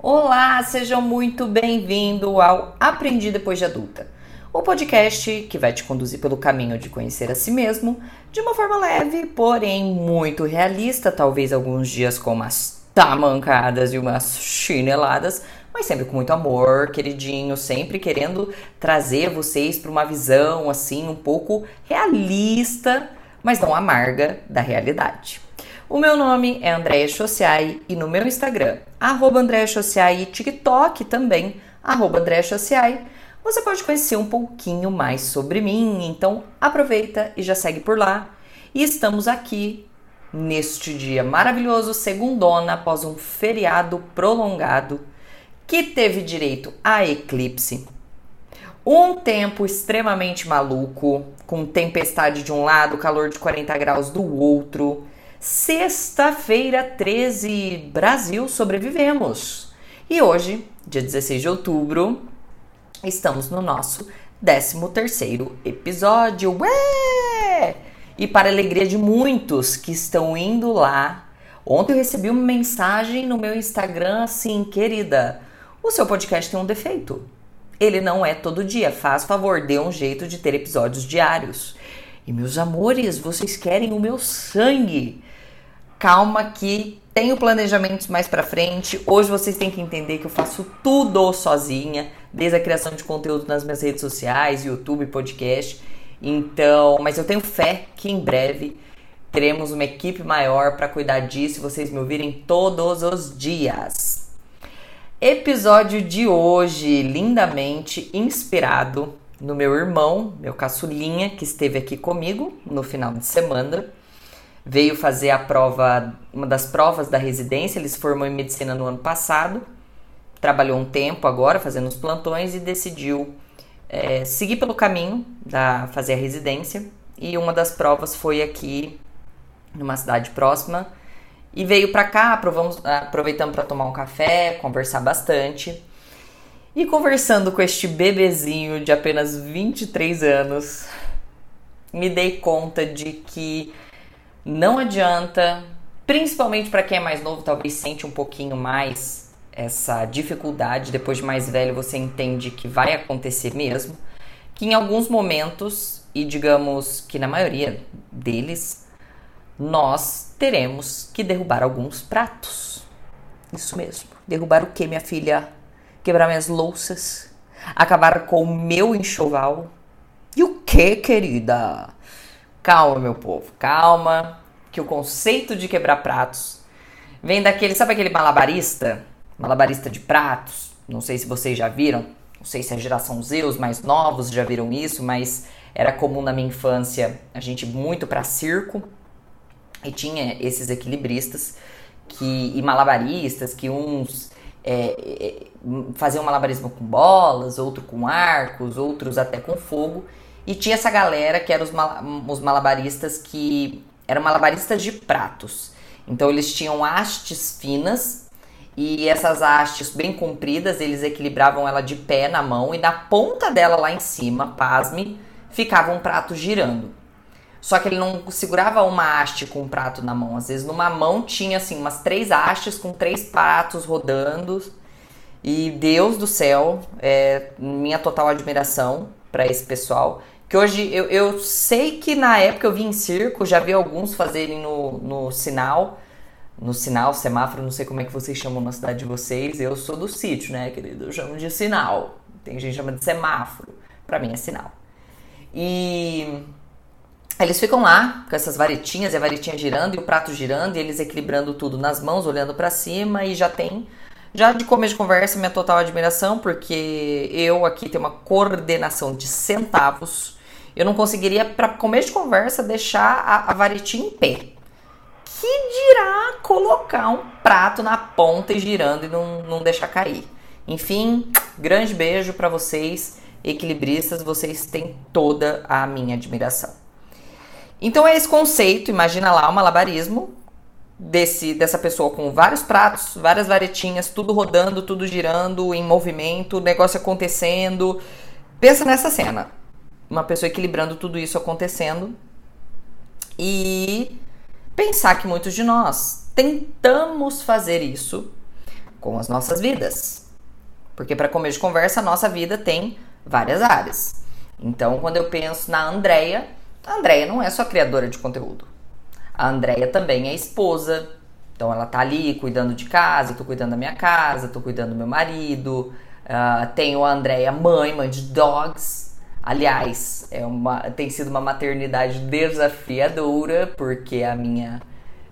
Olá, sejam muito bem-vindos ao Aprendi Depois de Adulta, o podcast que vai te conduzir pelo caminho de conhecer a si mesmo de uma forma leve, porém muito realista, talvez alguns dias com umas tamancadas e umas chineladas, mas sempre com muito amor, queridinho, sempre querendo trazer vocês para uma visão assim um pouco realista, mas não amarga da realidade. O meu nome é Andréia Chociai e no meu Instagram, arroba Andréia Chociai e TikTok também, arroba Andréia Chociai, você pode conhecer um pouquinho mais sobre mim. Então aproveita e já segue por lá. E estamos aqui neste dia maravilhoso, segundona, após um feriado prolongado que teve direito a eclipse. Um tempo extremamente maluco, com tempestade de um lado, calor de 40 graus do outro Sexta-feira 13, Brasil, sobrevivemos. E hoje, dia 16 de outubro, estamos no nosso 13º episódio. Ué! E para alegria de muitos que estão indo lá, ontem eu recebi uma mensagem no meu Instagram assim, querida, o seu podcast tem um defeito. Ele não é todo dia, faz favor, dê um jeito de ter episódios diários. E meus amores, vocês querem o meu sangue calma que tenho planejamentos mais para frente. Hoje vocês têm que entender que eu faço tudo sozinha, desde a criação de conteúdo nas minhas redes sociais, YouTube, podcast. Então, mas eu tenho fé que em breve teremos uma equipe maior para cuidar disso e vocês me ouvirem todos os dias. Episódio de hoje, lindamente inspirado no meu irmão, meu caçulinha, que esteve aqui comigo no final de semana veio fazer a prova, uma das provas da residência. Ele se formou em medicina no ano passado, trabalhou um tempo agora fazendo os plantões e decidiu é, seguir pelo caminho da fazer a residência. E uma das provas foi aqui, numa cidade próxima. E veio para cá, provamos, aproveitamos para tomar um café, conversar bastante. E conversando com este bebezinho de apenas 23 anos, me dei conta de que não adianta, principalmente para quem é mais novo, talvez sente um pouquinho mais essa dificuldade. Depois de mais velho, você entende que vai acontecer mesmo. Que em alguns momentos, e digamos que na maioria deles, nós teremos que derrubar alguns pratos. Isso mesmo. Derrubar o que, minha filha? Quebrar minhas louças? Acabar com o meu enxoval? E o que, querida? Calma, meu povo, calma, que o conceito de quebrar pratos vem daquele, sabe aquele malabarista? Malabarista de pratos? Não sei se vocês já viram, não sei se a geração Z, os mais novos já viram isso, mas era comum na minha infância a gente muito para circo e tinha esses equilibristas que e malabaristas que uns é, é, faziam malabarismo com bolas, outro com arcos, outros até com fogo. E tinha essa galera que eram os, mal, os malabaristas que eram malabaristas de pratos. Então eles tinham hastes finas e essas hastes bem compridas, eles equilibravam ela de pé na mão e na ponta dela lá em cima, pasme, ficava um prato girando. Só que ele não segurava uma haste com um prato na mão. Às vezes numa mão tinha assim umas três hastes com três pratos rodando. E Deus do céu, é minha total admiração para esse pessoal. Que hoje eu, eu sei que na época eu vi em circo, já vi alguns fazerem no, no sinal. No sinal, semáforo, não sei como é que vocês chamam na cidade de vocês. Eu sou do sítio, né, querido? Eu chamo de sinal. Tem gente que chama de semáforo. Para mim é sinal. E eles ficam lá com essas varetinhas, e a varetinha girando e o prato girando, e eles equilibrando tudo nas mãos, olhando para cima, e já tem já de começo de conversa, minha total admiração, porque eu aqui tenho uma coordenação de centavos eu não conseguiria, para começo de conversa, deixar a, a varetinha em pé. Que dirá colocar um prato na ponta e girando e não, não deixar cair. Enfim, grande beijo para vocês, equilibristas, vocês têm toda a minha admiração. Então é esse conceito, imagina lá o malabarismo desse dessa pessoa com vários pratos, várias varetinhas, tudo rodando, tudo girando, em movimento, o negócio acontecendo. Pensa nessa cena uma pessoa equilibrando tudo isso acontecendo e pensar que muitos de nós tentamos fazer isso, com as nossas vidas. Porque para comer de conversa, a nossa vida tem várias áreas. Então, quando eu penso na Andrea, a Andrea não é só criadora de conteúdo. A Andrea também é esposa. Então, ela tá ali cuidando de casa, eu tô cuidando da minha casa, tô cuidando do meu marido. Uh, tenho a Andrea mãe, mãe de dogs. Aliás, é uma, tem sido uma maternidade desafiadora, porque a minha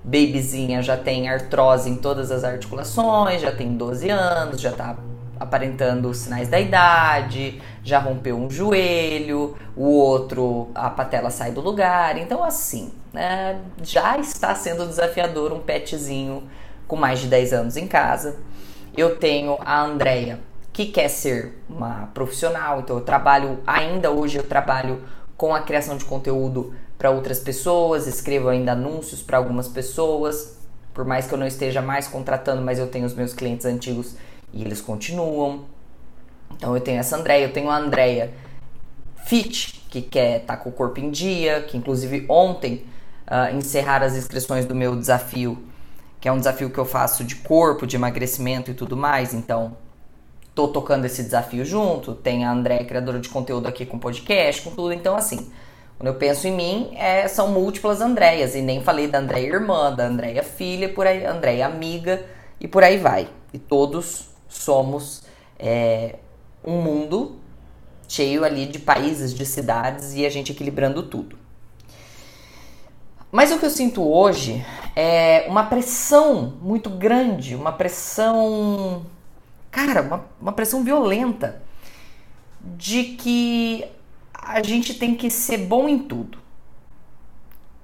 babyzinha já tem artrose em todas as articulações, já tem 12 anos, já tá aparentando os sinais da idade, já rompeu um joelho, o outro, a patela sai do lugar. Então, assim, né, já está sendo desafiador um petzinho com mais de 10 anos em casa. Eu tenho a Andrea, que quer ser uma profissional, então eu trabalho, ainda hoje eu trabalho com a criação de conteúdo para outras pessoas, escrevo ainda anúncios para algumas pessoas, por mais que eu não esteja mais contratando, mas eu tenho os meus clientes antigos e eles continuam. Então eu tenho essa Andréia, eu tenho a Andréia Fit, que quer estar tá com o corpo em dia, que inclusive ontem uh, encerraram as inscrições do meu desafio, que é um desafio que eu faço de corpo, de emagrecimento e tudo mais. Então tô tocando esse desafio junto. Tem a Andréia, criadora de conteúdo aqui com podcast, com tudo. Então, assim, quando eu penso em mim, é, são múltiplas Andréias. E nem falei da Andréia irmã, da Andréia filha, por aí, Andréia amiga e por aí vai. E todos somos é, um mundo cheio ali de países, de cidades e a gente equilibrando tudo. Mas o que eu sinto hoje é uma pressão muito grande, uma pressão, cara, uma, uma pressão violenta de que a gente tem que ser bom em tudo.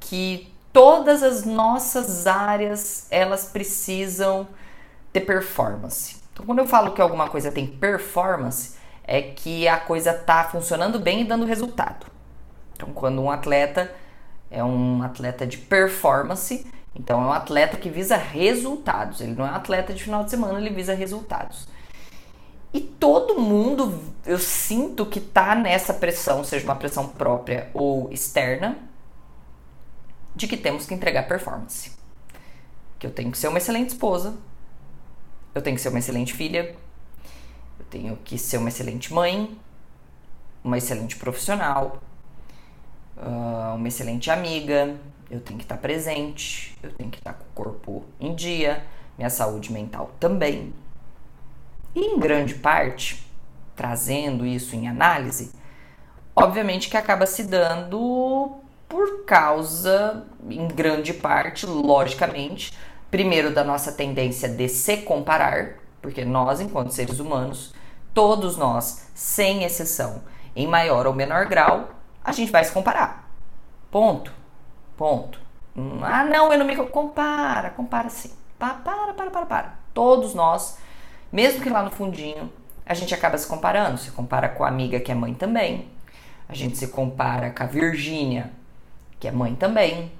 Que todas as nossas áreas elas precisam ter performance. Então, quando eu falo que alguma coisa tem performance, é que a coisa tá funcionando bem e dando resultado. Então, quando um atleta é um atleta de performance, então é um atleta que visa resultados. Ele não é um atleta de final de semana, ele visa resultados. E todo mundo, eu sinto que tá nessa pressão, seja uma pressão própria ou externa, de que temos que entregar performance. Que eu tenho que ser uma excelente esposa, eu tenho que ser uma excelente filha, eu tenho que ser uma excelente mãe, uma excelente profissional, uh, uma excelente amiga, eu tenho que estar presente, eu tenho que estar com o corpo em dia, minha saúde mental também. E em grande parte, trazendo isso em análise, obviamente que acaba se dando por causa, em grande parte, logicamente, primeiro da nossa tendência de se comparar, porque nós, enquanto seres humanos, todos nós, sem exceção, em maior ou menor grau, a gente vai se comparar. Ponto. Ponto. Ah, não, eu não me compara, compara sim. Para, para, para, para, para. Todos nós, mesmo que lá no fundinho, a gente acaba se comparando. Se compara com a amiga que é mãe também. A gente se compara com a Virgínia, que é mãe também.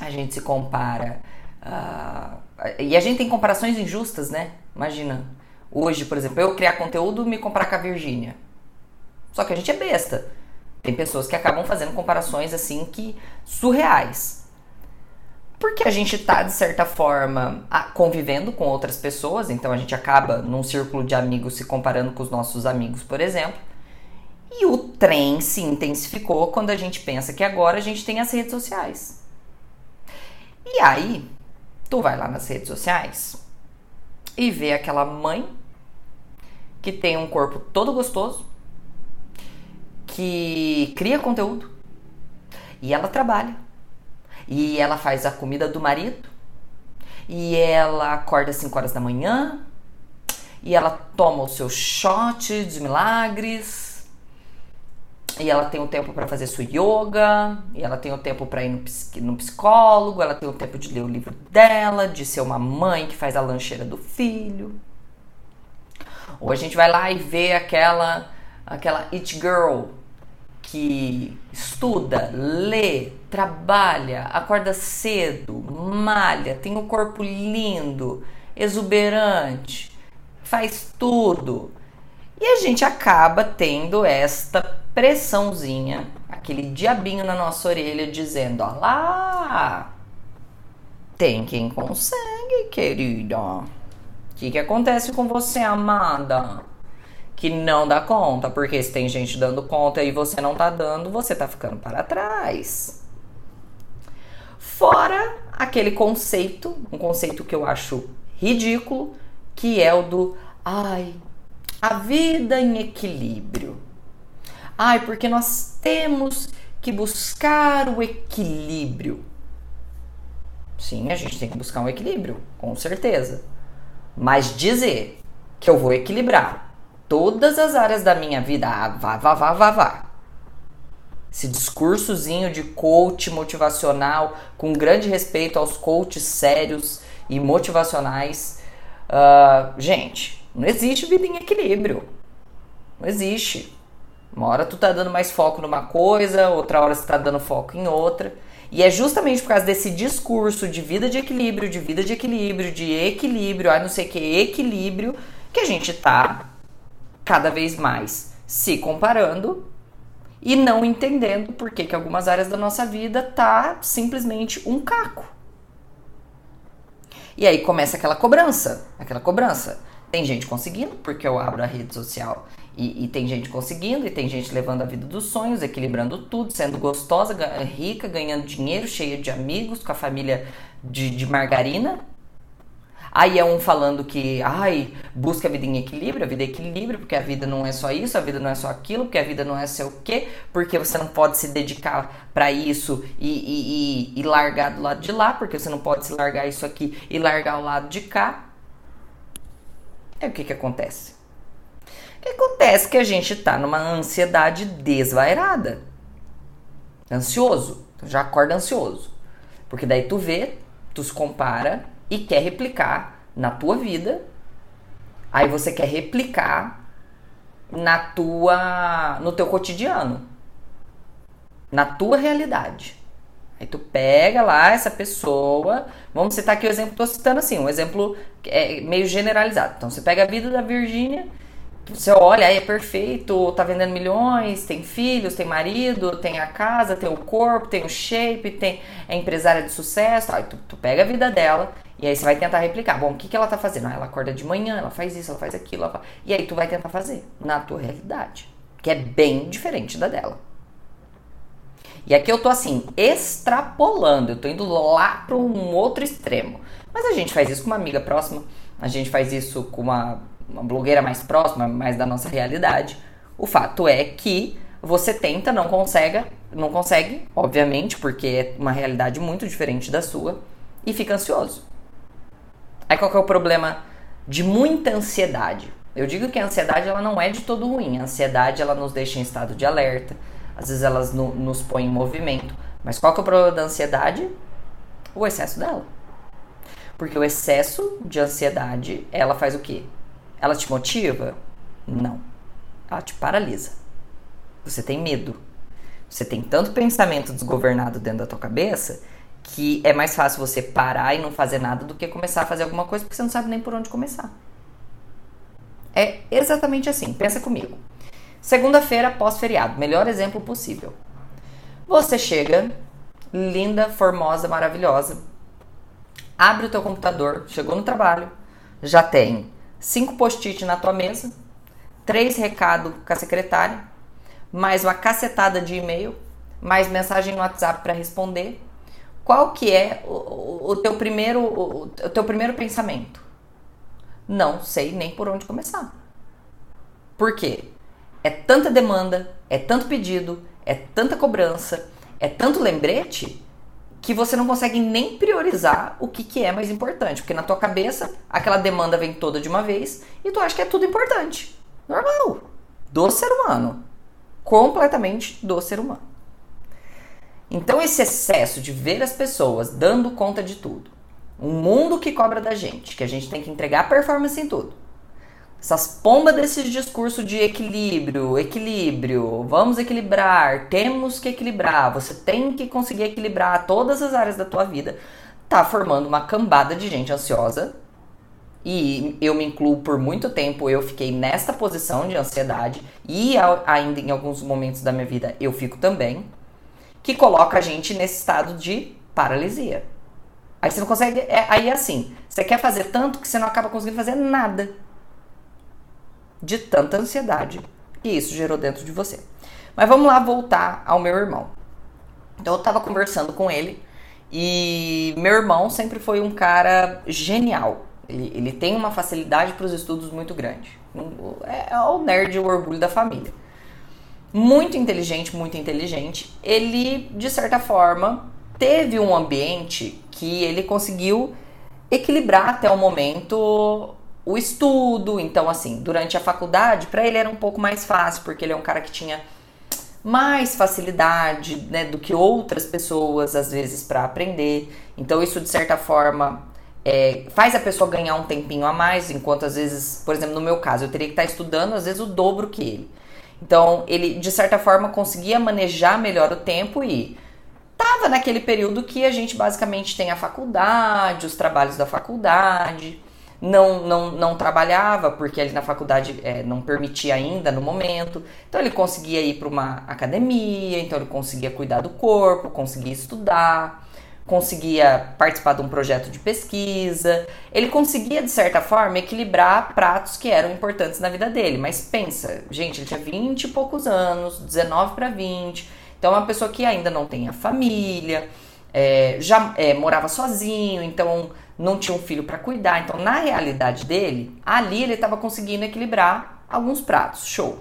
A gente se compara Uh, e a gente tem comparações injustas, né? Imagina. Hoje, por exemplo, eu criar conteúdo me comparar com a Virgínia. Só que a gente é besta. Tem pessoas que acabam fazendo comparações assim que surreais. Porque a gente tá, de certa forma, convivendo com outras pessoas, então a gente acaba num círculo de amigos se comparando com os nossos amigos, por exemplo. E o trem se intensificou quando a gente pensa que agora a gente tem as redes sociais. E aí, Tu vai lá nas redes sociais e vê aquela mãe que tem um corpo todo gostoso, que cria conteúdo e ela trabalha. E ela faz a comida do marido. E ela acorda às 5 horas da manhã. E ela toma o seu shot de milagres e ela tem o tempo para fazer sua yoga, e ela tem o tempo para ir no, no, psicólogo, ela tem o tempo de ler o livro dela, de ser uma mãe que faz a lancheira do filho. Ou a gente vai lá e vê aquela aquela it girl que estuda, lê, trabalha, acorda cedo, malha, tem o um corpo lindo, exuberante, faz tudo. E a gente acaba tendo esta pressãozinha, aquele diabinho na nossa orelha dizendo: ó lá, tem quem consegue, querida. O que, que acontece com você, amada? Que não dá conta, porque se tem gente dando conta e você não tá dando, você tá ficando para trás. Fora aquele conceito, um conceito que eu acho ridículo, que é o do ai, a vida em equilíbrio. Ai, porque nós temos que buscar o equilíbrio. Sim, a gente tem que buscar um equilíbrio, com certeza. Mas dizer que eu vou equilibrar todas as áreas da minha vida, ah, vá, vá, vá, vá, vá. Esse discursozinho de coach motivacional, com grande respeito aos coaches sérios e motivacionais. Uh, gente, não existe vida em equilíbrio. Não existe. Uma hora tu tá dando mais foco numa coisa, outra hora você tá dando foco em outra. E é justamente por causa desse discurso de vida de equilíbrio, de vida de equilíbrio, de equilíbrio, ah, não sei o que, equilíbrio, que a gente tá cada vez mais se comparando e não entendendo por que, que algumas áreas da nossa vida tá simplesmente um caco. E aí começa aquela cobrança, aquela cobrança. Tem gente conseguindo, porque eu abro a rede social e, e, tem gente conseguindo, e tem gente levando a vida dos sonhos, equilibrando tudo, sendo gostosa, rica, ganhando dinheiro, cheia de amigos, com a família de, de margarina. Aí é um falando que, ai, busca a vida em equilíbrio, a vida é equilíbrio, porque a vida não é só isso, a vida não é só aquilo, porque a vida não é sei o quê, porque você não pode se dedicar para isso e, e, e, e largar do lado de lá, porque você não pode se largar isso aqui e largar o lado de cá. É o que que acontece? que acontece que a gente está numa ansiedade desvairada. Ansioso. já acorda ansioso. Porque daí tu vê, tu se compara e quer replicar na tua vida. Aí você quer replicar na tua no teu cotidiano. Na tua realidade. Aí tu pega lá essa pessoa, vamos citar aqui o exemplo, tô citando assim, um exemplo é meio generalizado. Então você pega a vida da Virgínia você olha, aí é perfeito, tá vendendo milhões, tem filhos, tem marido, tem a casa, tem o corpo, tem o shape, tem é empresária de sucesso. Aí tu, tu pega a vida dela e aí você vai tentar replicar. Bom, o que, que ela tá fazendo? Ah, ela acorda de manhã, ela faz isso, ela faz aquilo. Ela. E aí tu vai tentar fazer na tua realidade, que é bem diferente da dela. E aqui eu tô assim, extrapolando, eu tô indo lá para um outro extremo. Mas a gente faz isso com uma amiga próxima, a gente faz isso com uma uma blogueira mais próxima, mais da nossa realidade. O fato é que você tenta, não consegue, não consegue, obviamente, porque é uma realidade muito diferente da sua, e fica ansioso. Aí qual que é o problema de muita ansiedade? Eu digo que a ansiedade ela não é de todo ruim. A ansiedade ela nos deixa em estado de alerta, às vezes elas no, nos põe em movimento. Mas qual que é o problema da ansiedade? O excesso dela. Porque o excesso de ansiedade, ela faz o quê? Ela te motiva? Não. Ela te paralisa. Você tem medo. Você tem tanto pensamento desgovernado dentro da tua cabeça que é mais fácil você parar e não fazer nada do que começar a fazer alguma coisa porque você não sabe nem por onde começar. É exatamente assim. Pensa comigo. Segunda-feira pós-feriado, melhor exemplo possível. Você chega, linda, formosa, maravilhosa, abre o teu computador, chegou no trabalho, já tem cinco post-it na tua mesa, três recados com a secretária, mais uma cacetada de e-mail, mais mensagem no WhatsApp para responder. Qual que é o, o, teu primeiro o, o teu primeiro pensamento? Não sei nem por onde começar. Por quê? É tanta demanda, é tanto pedido, é tanta cobrança, é tanto lembrete que você não consegue nem priorizar o que, que é mais importante. Porque na tua cabeça, aquela demanda vem toda de uma vez e tu acha que é tudo importante. Normal. Do ser humano. Completamente do ser humano. Então, esse excesso de ver as pessoas dando conta de tudo, um mundo que cobra da gente, que a gente tem que entregar performance em tudo, essas pombas desses discursos de equilíbrio, equilíbrio, vamos equilibrar, temos que equilibrar, você tem que conseguir equilibrar todas as áreas da tua vida, tá formando uma cambada de gente ansiosa. E eu me incluo por muito tempo, eu fiquei nesta posição de ansiedade e ainda em alguns momentos da minha vida eu fico também, que coloca a gente nesse estado de paralisia. Aí você não consegue, é, aí é assim, Você quer fazer tanto que você não acaba conseguindo fazer nada. De tanta ansiedade que isso gerou dentro de você. Mas vamos lá voltar ao meu irmão. Então eu tava conversando com ele e meu irmão sempre foi um cara genial. Ele, ele tem uma facilidade para os estudos muito grande. É, é o nerd, o orgulho da família. Muito inteligente, muito inteligente. Ele, de certa forma, teve um ambiente que ele conseguiu equilibrar até o momento o estudo. Então, assim, durante a faculdade, para ele era um pouco mais fácil, porque ele é um cara que tinha mais facilidade né, do que outras pessoas, às vezes, para aprender. Então, isso, de certa forma, é, faz a pessoa ganhar um tempinho a mais, enquanto, às vezes, por exemplo, no meu caso, eu teria que estar estudando, às vezes, o dobro que ele. Então, ele, de certa forma, conseguia manejar melhor o tempo e Tava naquele período que a gente basicamente tem a faculdade, os trabalhos da faculdade, não, não, não trabalhava, porque ali na faculdade é, não permitia ainda no momento. Então ele conseguia ir para uma academia, então ele conseguia cuidar do corpo, conseguia estudar, conseguia participar de um projeto de pesquisa. Ele conseguia, de certa forma, equilibrar pratos que eram importantes na vida dele. Mas pensa, gente, ele tinha 20 e poucos anos, 19 para 20 então, é uma pessoa que ainda não tem a família, é, já é, morava sozinho, então não tinha um filho para cuidar. Então, na realidade dele, ali ele estava conseguindo equilibrar alguns pratos, show.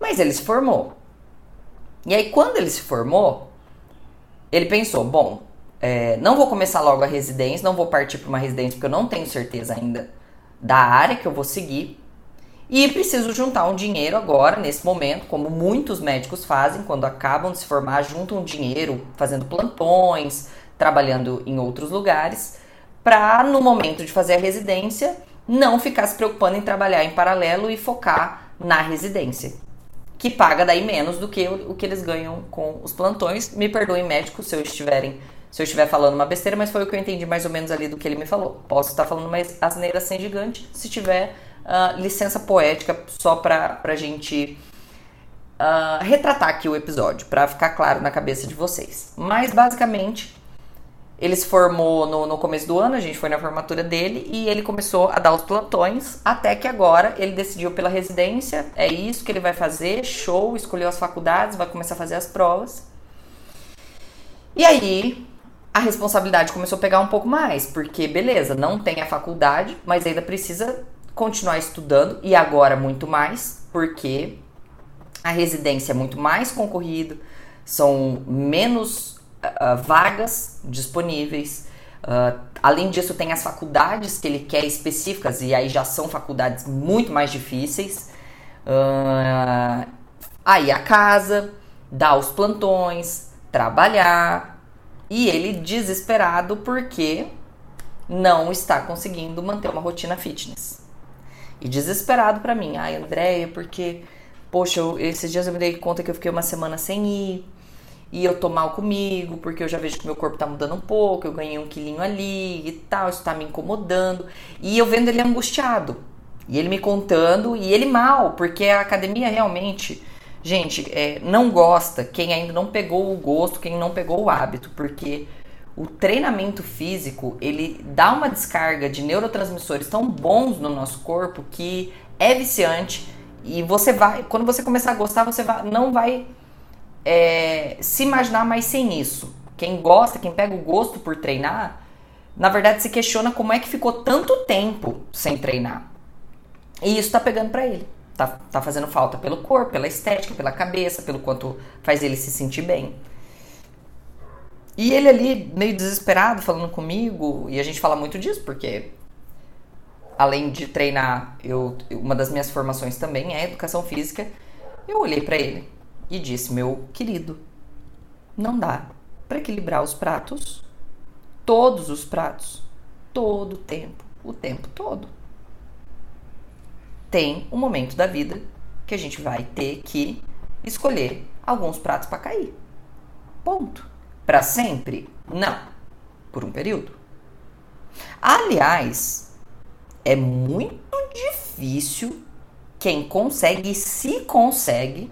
Mas ele se formou. E aí, quando ele se formou, ele pensou: bom, é, não vou começar logo a residência, não vou partir para uma residência porque eu não tenho certeza ainda da área que eu vou seguir. E preciso juntar um dinheiro agora, nesse momento, como muitos médicos fazem quando acabam de se formar, juntam dinheiro fazendo plantões, trabalhando em outros lugares, para no momento de fazer a residência não ficar se preocupando em trabalhar em paralelo e focar na residência, que paga daí menos do que o que eles ganham com os plantões. Me perdoem médicos se eu estiverem se eu estiver falando uma besteira, mas foi o que eu entendi mais ou menos ali do que ele me falou. Posso estar falando uma asneira sem gigante, se tiver uh, licença poética só para a gente uh, retratar aqui o episódio, para ficar claro na cabeça de vocês. Mas basicamente, ele se formou no, no começo do ano, a gente foi na formatura dele e ele começou a dar os plantões, até que agora ele decidiu pela residência, é isso que ele vai fazer, show, escolheu as faculdades, vai começar a fazer as provas. E aí, a responsabilidade começou a pegar um pouco mais, porque beleza, não tem a faculdade, mas ainda precisa continuar estudando e agora muito mais, porque a residência é muito mais concorrida, são menos uh, vagas disponíveis. Uh, além disso, tem as faculdades que ele quer específicas, e aí já são faculdades muito mais difíceis. Uh, aí a casa, dar os plantões, trabalhar. E ele desesperado porque não está conseguindo manter uma rotina fitness. E desesperado para mim. Ai, Andréia, porque, poxa, eu, esses dias eu me dei conta que eu fiquei uma semana sem ir. E eu tô mal comigo, porque eu já vejo que meu corpo tá mudando um pouco, eu ganhei um quilinho ali e tal, isso tá me incomodando. E eu vendo ele angustiado. E ele me contando, e ele mal, porque a academia realmente, gente, é, não gosta quem ainda não pegou o gosto, quem não pegou o hábito, porque o treinamento físico ele dá uma descarga de neurotransmissores tão bons no nosso corpo que é viciante e você vai, quando você começar a gostar, você vai, não vai é, se imaginar mais sem isso. Quem gosta, quem pega o gosto por treinar, na verdade se questiona como é que ficou tanto tempo sem treinar. E isso tá pegando para ele. Tá, tá fazendo falta pelo corpo, pela estética, pela cabeça, pelo quanto faz ele se sentir bem. E ele ali, meio desesperado, falando comigo, e a gente fala muito disso, porque além de treinar, eu, uma das minhas formações também é educação física. Eu olhei para ele e disse: Meu querido, não dá para equilibrar os pratos, todos os pratos, todo o tempo, o tempo todo. Tem um momento da vida que a gente vai ter que escolher alguns pratos para cair. Ponto. Para sempre? Não. Por um período. Aliás, é muito difícil quem consegue, se consegue,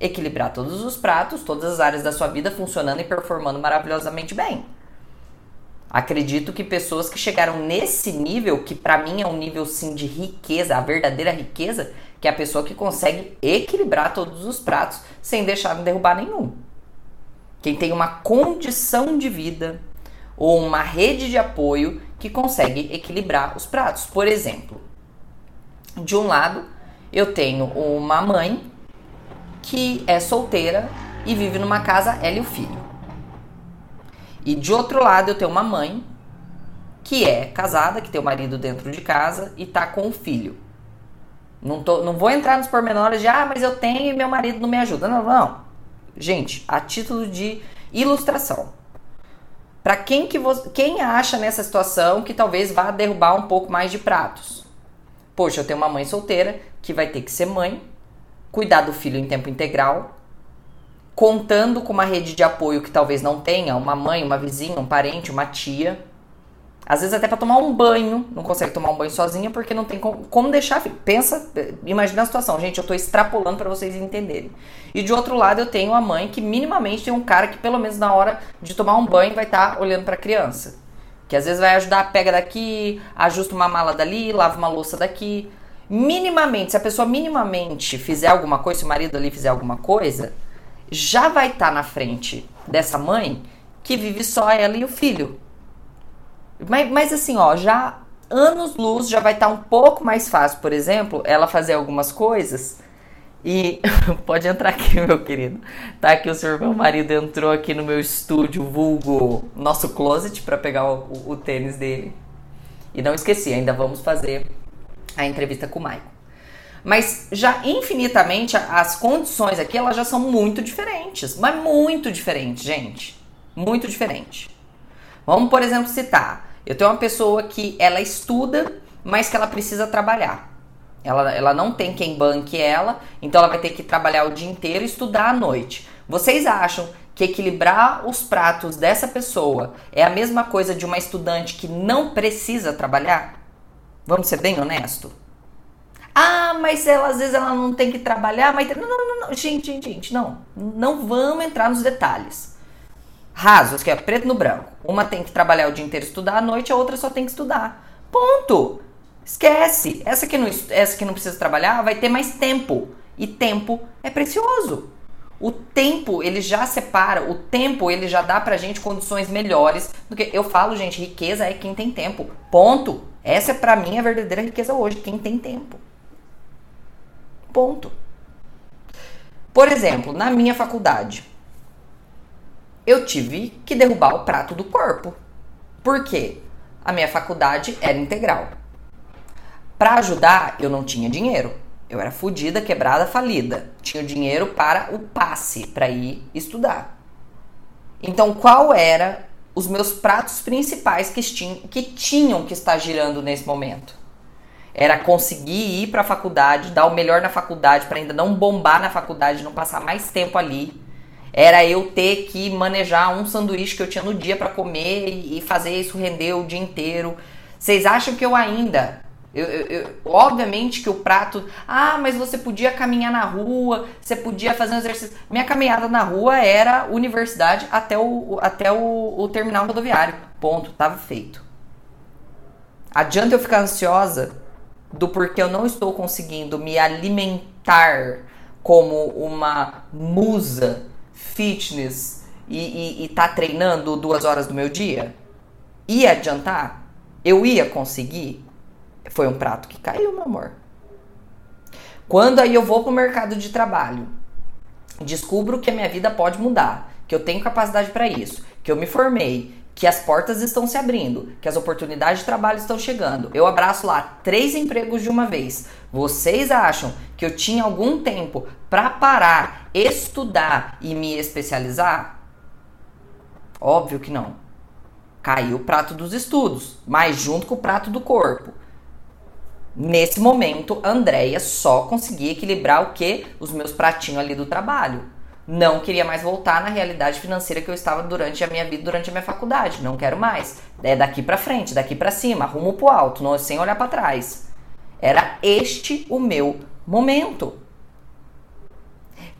equilibrar todos os pratos, todas as áreas da sua vida funcionando e performando maravilhosamente bem. Acredito que pessoas que chegaram nesse nível, que para mim é um nível sim de riqueza, a verdadeira riqueza, que é a pessoa que consegue equilibrar todos os pratos sem deixar de derrubar nenhum. Quem tem uma condição de vida ou uma rede de apoio que consegue equilibrar os pratos. Por exemplo, de um lado, eu tenho uma mãe que é solteira e vive numa casa ela e o filho. E de outro lado, eu tenho uma mãe que é casada, que tem o marido dentro de casa e tá com o filho. Não, tô, não vou entrar nos pormenores de, ah, mas eu tenho e meu marido não me ajuda. Não, não. Gente, a título de ilustração. Para quem que você, quem acha nessa situação que talvez vá derrubar um pouco mais de pratos? Poxa, eu tenho uma mãe solteira que vai ter que ser mãe, cuidar do filho em tempo integral, contando com uma rede de apoio que talvez não tenha, uma mãe, uma vizinha, um parente, uma tia. Às vezes até para tomar um banho, não consegue tomar um banho sozinha porque não tem como, como deixar. Pensa, imagina a situação, gente, eu tô extrapolando para vocês entenderem. E de outro lado eu tenho a mãe que minimamente tem um cara que pelo menos na hora de tomar um banho vai estar tá olhando para a criança. Que às vezes vai ajudar, pega daqui, ajusta uma mala dali, lava uma louça daqui. Minimamente, se a pessoa minimamente fizer alguma coisa, se o marido ali fizer alguma coisa, já vai estar tá na frente dessa mãe que vive só ela e o filho. Mas, mas assim, ó, já anos luz já vai estar tá um pouco mais fácil, por exemplo, ela fazer algumas coisas. E pode entrar aqui, meu querido. Tá aqui o senhor, meu marido entrou aqui no meu estúdio, vulgo nosso closet, para pegar o, o, o, tênis dele. E não esqueci, ainda vamos fazer a entrevista com o Maicon. Mas já infinitamente as condições aqui elas já são muito diferentes, mas muito diferentes, gente. Muito diferente. Vamos, por exemplo, citar eu tenho uma pessoa que ela estuda, mas que ela precisa trabalhar. Ela, ela não tem quem banque ela, então ela vai ter que trabalhar o dia inteiro e estudar à noite. Vocês acham que equilibrar os pratos dessa pessoa é a mesma coisa de uma estudante que não precisa trabalhar? Vamos ser bem honesto? Ah, mas ela às vezes ela não tem que trabalhar, mas não, não, não, gente, gente, não, não vamos entrar nos detalhes rasos, que é preto no branco. Uma tem que trabalhar o dia inteiro estudar à noite, a outra só tem que estudar. Ponto. Esquece. Essa que não, essa que não precisa trabalhar vai ter mais tempo. E tempo é precioso. O tempo, ele já separa, o tempo, ele já dá pra gente condições melhores do que eu falo, gente, riqueza é quem tem tempo. Ponto. Essa é pra mim a verdadeira riqueza hoje, quem tem tempo. Ponto. Por exemplo, na minha faculdade, eu tive que derrubar o prato do corpo. Por quê? A minha faculdade era integral. Para ajudar, eu não tinha dinheiro. Eu era fodida, quebrada, falida. Tinha dinheiro para o passe para ir estudar. Então, qual era os meus pratos principais que tinham que estar girando nesse momento? Era conseguir ir para a faculdade, dar o melhor na faculdade para ainda não bombar na faculdade, não passar mais tempo ali era eu ter que manejar um sanduíche que eu tinha no dia para comer e fazer isso render o dia inteiro. Vocês acham que eu ainda. Eu, eu, eu, obviamente que o prato. Ah, mas você podia caminhar na rua, você podia fazer um exercício. Minha caminhada na rua era universidade até o, até o, o terminal rodoviário. Ponto, tava feito. Adianta eu ficar ansiosa do porquê eu não estou conseguindo me alimentar como uma musa fitness e, e, e tá treinando duas horas do meu dia? Ia adiantar? Eu ia conseguir? Foi um prato que caiu, meu amor. Quando aí eu vou pro mercado de trabalho, descubro que a minha vida pode mudar, que eu tenho capacidade para isso, que eu me formei, que as portas estão se abrindo, que as oportunidades de trabalho estão chegando. Eu abraço lá três empregos de uma vez. Vocês acham que eu tinha algum tempo para parar, estudar e me especializar? Óbvio que não. Caiu o prato dos estudos, mas junto com o prato do corpo. Nesse momento, Andréia só conseguia equilibrar o que? Os meus pratinhos ali do trabalho não queria mais voltar na realidade financeira que eu estava durante a minha vida, durante a minha faculdade. Não quero mais. É daqui para frente, daqui para cima, rumo pro alto, não, sem olhar para trás. Era este o meu momento.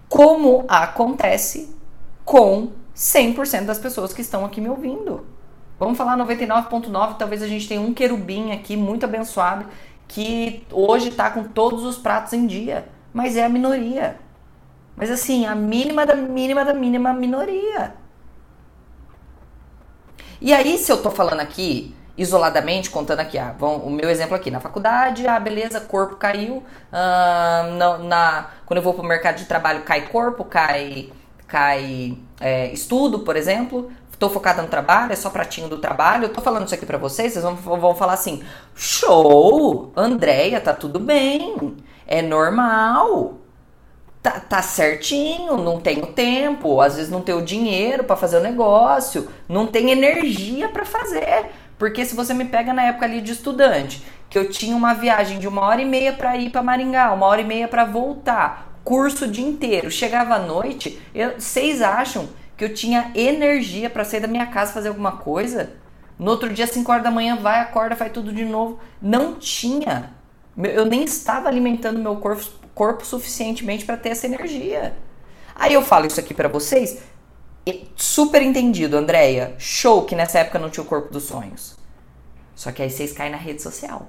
Como acontece com 100% das pessoas que estão aqui me ouvindo. Vamos falar 99.9, talvez a gente tenha um querubim aqui muito abençoado que hoje está com todos os pratos em dia, mas é a minoria. Mas assim, a mínima da mínima da mínima minoria. E aí, se eu tô falando aqui isoladamente, contando aqui, ah, bom, o meu exemplo aqui, na faculdade, ah, beleza, corpo caiu, ah, na, na, quando eu vou pro mercado de trabalho, cai corpo, cai, cai é, estudo, por exemplo, tô focada no trabalho, é só pratinho do trabalho, eu tô falando isso aqui pra vocês, vocês vão, vão falar assim, show, Andréia, tá tudo bem, é normal, tá, tá certinho, não tenho tempo, às vezes não tenho dinheiro para fazer o negócio, não tem energia para fazer, porque se você me pega na época ali de estudante, que eu tinha uma viagem de uma hora e meia para ir para Maringá, uma hora e meia para voltar, curso o dia inteiro, chegava à noite, eu, vocês acham que eu tinha energia para sair da minha casa fazer alguma coisa? No outro dia, 5 horas da manhã, vai, acorda, faz tudo de novo. Não tinha. Eu nem estava alimentando meu corpo, corpo suficientemente para ter essa energia. Aí eu falo isso aqui para vocês, super entendido, Andréia. Show que nessa época não tinha o corpo dos sonhos. Só que aí vocês caem na rede social.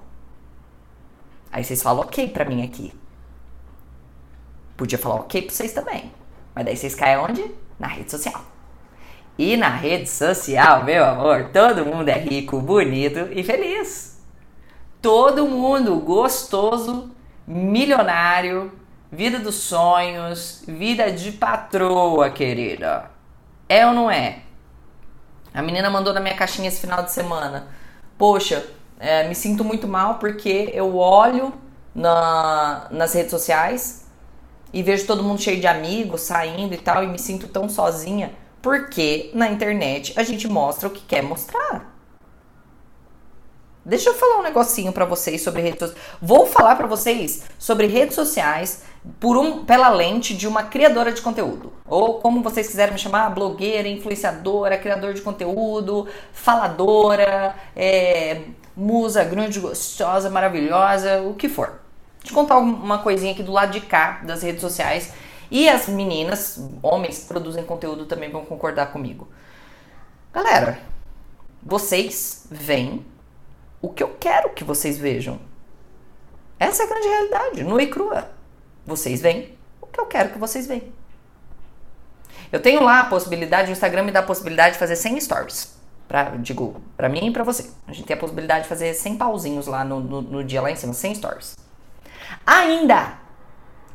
Aí vocês falam ok pra mim aqui. Podia falar ok pra vocês também. Mas daí vocês caem onde? Na rede social. E na rede social, meu amor, todo mundo é rico, bonito e feliz. Todo mundo gostoso, milionário, vida dos sonhos, vida de patroa, querida. É ou não é? A menina mandou na minha caixinha esse final de semana. Poxa, é, me sinto muito mal porque eu olho na, nas redes sociais e vejo todo mundo cheio de amigos, saindo e tal, e me sinto tão sozinha. Porque na internet a gente mostra o que quer mostrar. Deixa eu falar um negocinho para vocês sobre redes sociais. Vou falar para vocês sobre redes sociais por um, pela lente de uma criadora de conteúdo. Ou como vocês quiserem me chamar, blogueira, influenciadora, criador de conteúdo, faladora, é, musa grande, gostosa, maravilhosa, o que for. Deixa eu contar uma coisinha aqui do lado de cá das redes sociais. E as meninas, homens que produzem conteúdo também vão concordar comigo. Galera, vocês veem o que eu quero que vocês vejam. Essa é a grande realidade, nua e crua. Vocês veem o que eu quero que vocês vejam. Eu tenho lá a possibilidade, o Instagram me dá a possibilidade de fazer 100 stories. Pra, digo, pra mim e pra você. A gente tem a possibilidade de fazer 100 pauzinhos lá no, no, no dia lá em cima, 100 stories. Ainda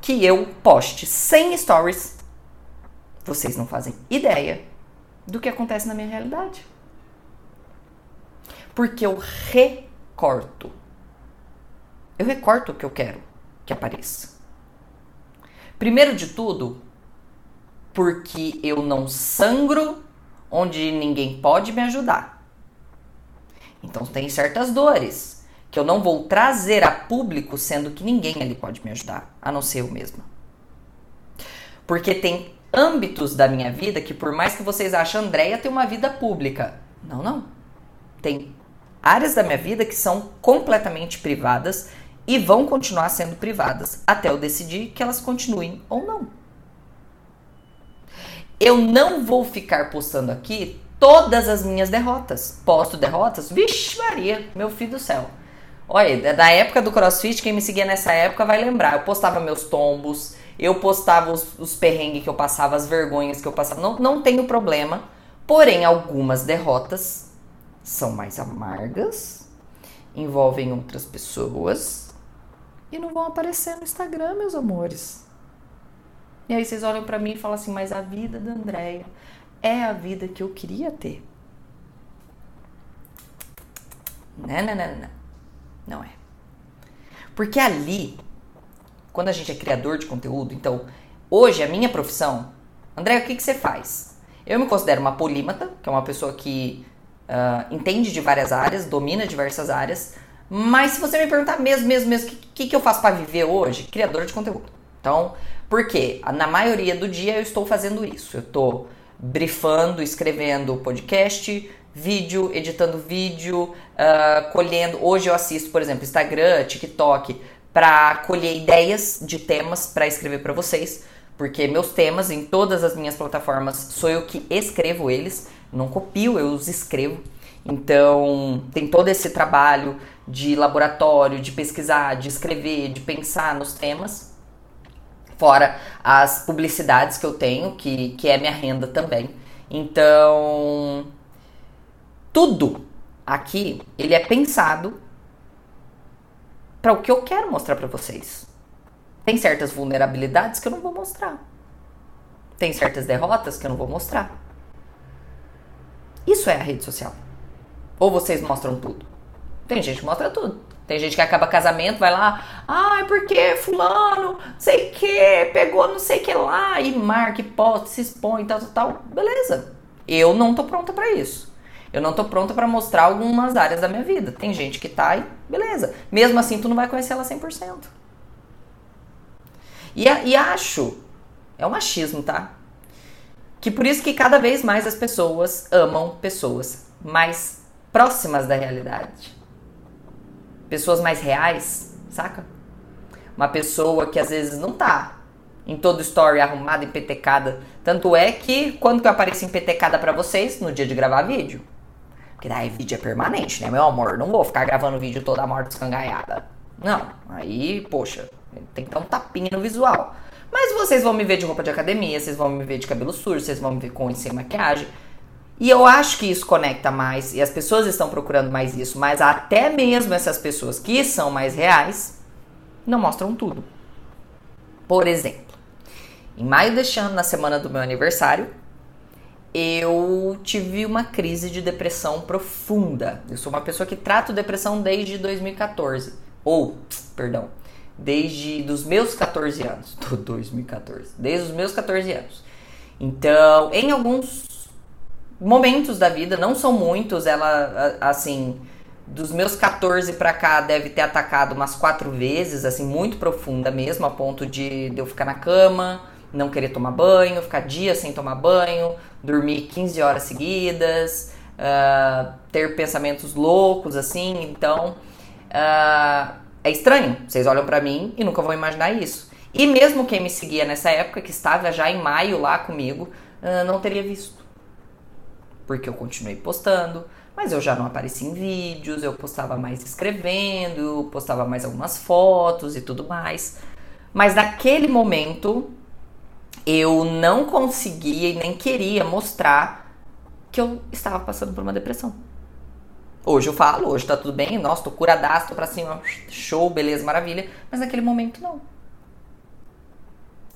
que eu poste 100 stories, vocês não fazem ideia do que acontece na minha realidade porque eu recorto. Eu recorto o que eu quero que apareça. Primeiro de tudo, porque eu não sangro onde ninguém pode me ajudar. Então tem certas dores que eu não vou trazer a público, sendo que ninguém ali pode me ajudar, a não ser eu mesma. Porque tem âmbitos da minha vida que por mais que vocês achem Andréia tem uma vida pública. Não, não. Tem áreas da minha vida que são completamente privadas e vão continuar sendo privadas até eu decidir que elas continuem ou não. Eu não vou ficar postando aqui todas as minhas derrotas. Posto derrotas? Vixe, Maria, meu filho do céu. Olha, da época do CrossFit, quem me seguia nessa época vai lembrar. Eu postava meus tombos, eu postava os, os perrengues que eu passava, as vergonhas que eu passava. Não, não tenho problema. Porém, algumas derrotas são mais amargas, envolvem outras pessoas e não vão aparecer no Instagram, meus amores. E aí vocês olham para mim e falam assim: "Mas a vida da Andréia é a vida que eu queria ter". Não, não, não, não. Não é. Porque ali, quando a gente é criador de conteúdo, então, hoje a minha profissão, André, o que, que você faz? Eu me considero uma polímata, que é uma pessoa que uh, entende de várias áreas, domina diversas áreas. Mas se você me perguntar mesmo, mesmo, mesmo, o que, que, eu faço para viver hoje? Criadora de conteúdo. Então, por quê? Na maioria do dia eu estou fazendo isso. Eu estou brifando, escrevendo podcast, vídeo, editando vídeo, uh, colhendo. Hoje eu assisto, por exemplo, Instagram, TikTok, para colher ideias de temas para escrever para vocês, porque meus temas em todas as minhas plataformas sou eu que escrevo eles não copio, eu os escrevo. Então, tem todo esse trabalho de laboratório, de pesquisar, de escrever, de pensar nos temas. Fora as publicidades que eu tenho, que, que é minha renda também. Então, tudo aqui, ele é pensado para o que eu quero mostrar para vocês. Tem certas vulnerabilidades que eu não vou mostrar. Tem certas derrotas que eu não vou mostrar. Isso é a rede social. Ou vocês mostram tudo? Tem gente que mostra tudo. Tem gente que acaba casamento, vai lá, ai, porque fulano, sei que, pegou não sei que lá, e marca, e posta, se expõe, tal, tal, tal. Beleza. Eu não tô pronta para isso. Eu não tô pronta para mostrar algumas áreas da minha vida. Tem gente que tá e beleza. Mesmo assim, tu não vai conhecer ela 100%. E, e acho, é um machismo, tá? Que por isso que cada vez mais as pessoas amam pessoas mais próximas da realidade. Pessoas mais reais, saca? Uma pessoa que às vezes não tá em todo story arrumada, empetecada. Tanto é que quando que eu apareço empetecada para vocês? No dia de gravar vídeo. Porque daí vídeo é permanente, né, meu amor? Não vou ficar gravando vídeo toda morte escangaiada. Não, aí, poxa, tem que dar um tapinha no visual. Mas vocês vão me ver de roupa de academia, vocês vão me ver de cabelo sujo, vocês vão me ver com e sem maquiagem. E eu acho que isso conecta mais e as pessoas estão procurando mais isso, mas até mesmo essas pessoas que são mais reais não mostram tudo. Por exemplo, em maio deste ano, na semana do meu aniversário, eu tive uma crise de depressão profunda. Eu sou uma pessoa que trato depressão desde 2014. Ou, perdão, desde dos meus 14 anos. Do 2014. Desde os meus 14 anos. Então, em alguns momentos da vida, não são muitos, ela assim, dos meus 14 para cá deve ter atacado umas quatro vezes, assim, muito profunda mesmo, a ponto de, de eu ficar na cama, não querer tomar banho, ficar dias sem tomar banho, dormir 15 horas seguidas, uh, ter pensamentos loucos, assim, então uh, é estranho. Vocês olham para mim e nunca vão imaginar isso. E mesmo quem me seguia nessa época, que estava já em maio lá comigo, uh, não teria visto. Porque eu continuei postando, mas eu já não apareci em vídeos, eu postava mais escrevendo, postava mais algumas fotos e tudo mais. Mas naquele momento eu não conseguia e nem queria mostrar que eu estava passando por uma depressão. Hoje eu falo, hoje tá tudo bem, nossa, tô curadaço, tô pra cima, show, beleza, maravilha. Mas naquele momento não.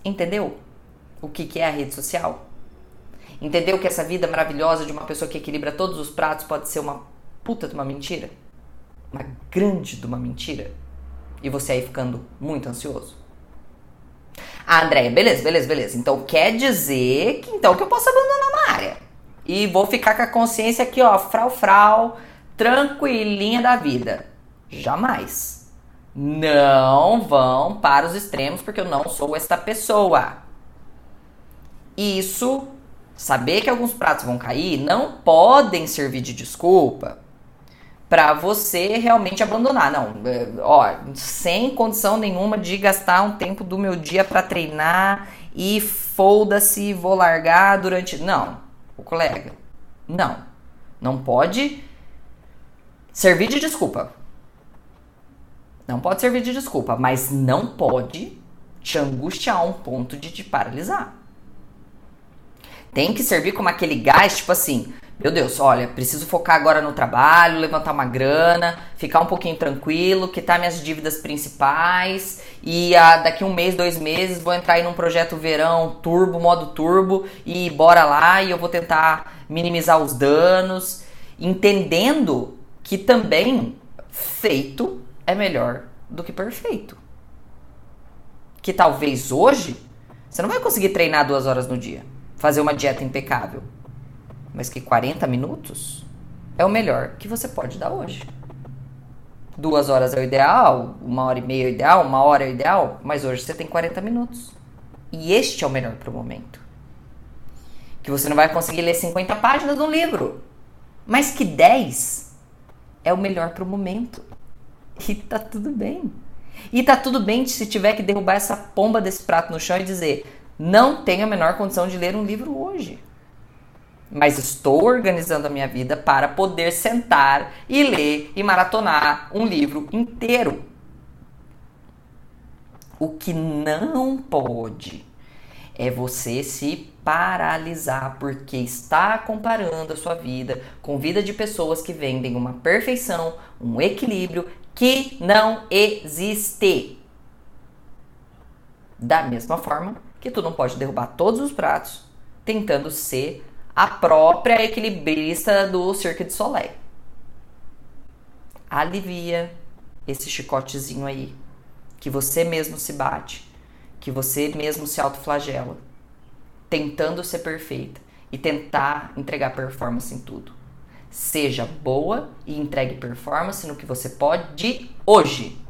Entendeu? O que, que é a rede social? Entendeu que essa vida maravilhosa de uma pessoa que equilibra todos os pratos pode ser uma puta de uma mentira? Uma grande de uma mentira? E você aí ficando muito ansioso? Ah, Andréia, beleza, beleza, beleza. Então quer dizer que então que eu posso abandonar uma área. E vou ficar com a consciência aqui, ó, frau frau, tranquilinha da vida. Jamais. Não vão para os extremos porque eu não sou esta pessoa. Isso, saber que alguns pratos vão cair, não podem servir de desculpa para você realmente abandonar. Não, é, ó, sem condição nenhuma de gastar um tempo do meu dia para treinar e foda-se, vou largar durante. Não, o colega, não, não pode servir de desculpa. Não pode servir de desculpa, mas não pode te angustiar a um ponto de te paralisar. Tem que servir como aquele gás, tipo assim, meu Deus, olha, preciso focar agora no trabalho, levantar uma grana, ficar um pouquinho tranquilo, quitar minhas dívidas principais e ah, daqui um mês, dois meses vou entrar em um projeto verão turbo, modo turbo e bora lá e eu vou tentar minimizar os danos, entendendo que também feito é melhor do que perfeito. Que talvez hoje você não vai conseguir treinar duas horas no dia, fazer uma dieta impecável mas que 40 minutos é o melhor que você pode dar hoje. Duas horas é o ideal, uma hora e meia é o ideal, uma hora é o ideal, mas hoje você tem 40 minutos. E este é o melhor para o momento. Que você não vai conseguir ler 50 páginas de um livro, mas que 10 é o melhor para o momento. E tá tudo bem. E tá tudo bem se tiver que derrubar essa pomba desse prato no chão e dizer: não tenho a menor condição de ler um livro hoje. mas estou organizando a minha vida para poder sentar e ler e maratonar um livro inteiro. O que não pode é você se paralisar porque está comparando a sua vida com vida de pessoas que vendem uma perfeição, um equilíbrio que não existe. Da mesma forma que tu não pode derrubar todos os pratos tentando ser a própria equilibrista do Cirque de Soleil. Alivia esse chicotezinho aí que você mesmo se bate, que você mesmo se autoflagela, tentando ser perfeita e tentar entregar performance em tudo. Seja boa e entregue performance no que você pode hoje.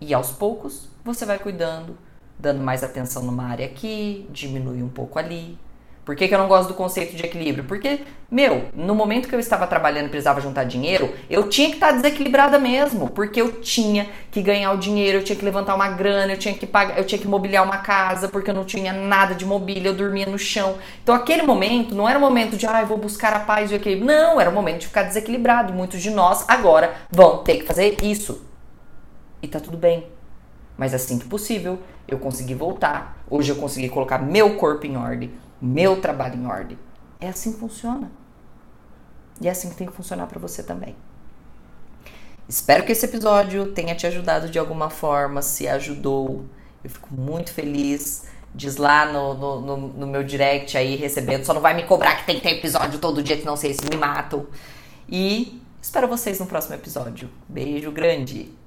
E aos poucos você vai cuidando, dando mais atenção numa área aqui, diminui um pouco ali, por que, que, eu não gosto do conceito de equilíbrio? Porque, meu, no momento que eu estava trabalhando e precisava juntar dinheiro, eu tinha que estar desequilibrada mesmo, porque eu tinha que ganhar o dinheiro, eu tinha que levantar uma grana, eu tinha que pagar, eu tinha que mobiliar uma casa, porque eu não tinha nada de mobília, eu dormia no chão. Então, aquele momento não era o momento de, ah, vou buscar a paz e o equilíbrio. Não, era o momento de ficar desequilibrado. Muitos de nós agora vão ter que fazer isso. E tá tudo bem. Mas assim que possível, eu consegui voltar. Hoje eu consegui colocar meu corpo em ordem meu trabalho em ordem. É assim que funciona. E é assim que tem que funcionar para você também. Espero que esse episódio tenha te ajudado de alguma forma. Se ajudou, eu fico muito feliz. Diz lá no, no, no, no meu direct aí, recebendo. Só não vai me cobrar que tem que ter episódio todo dia, que não sei se me matam. E espero vocês no próximo episódio. Beijo grande!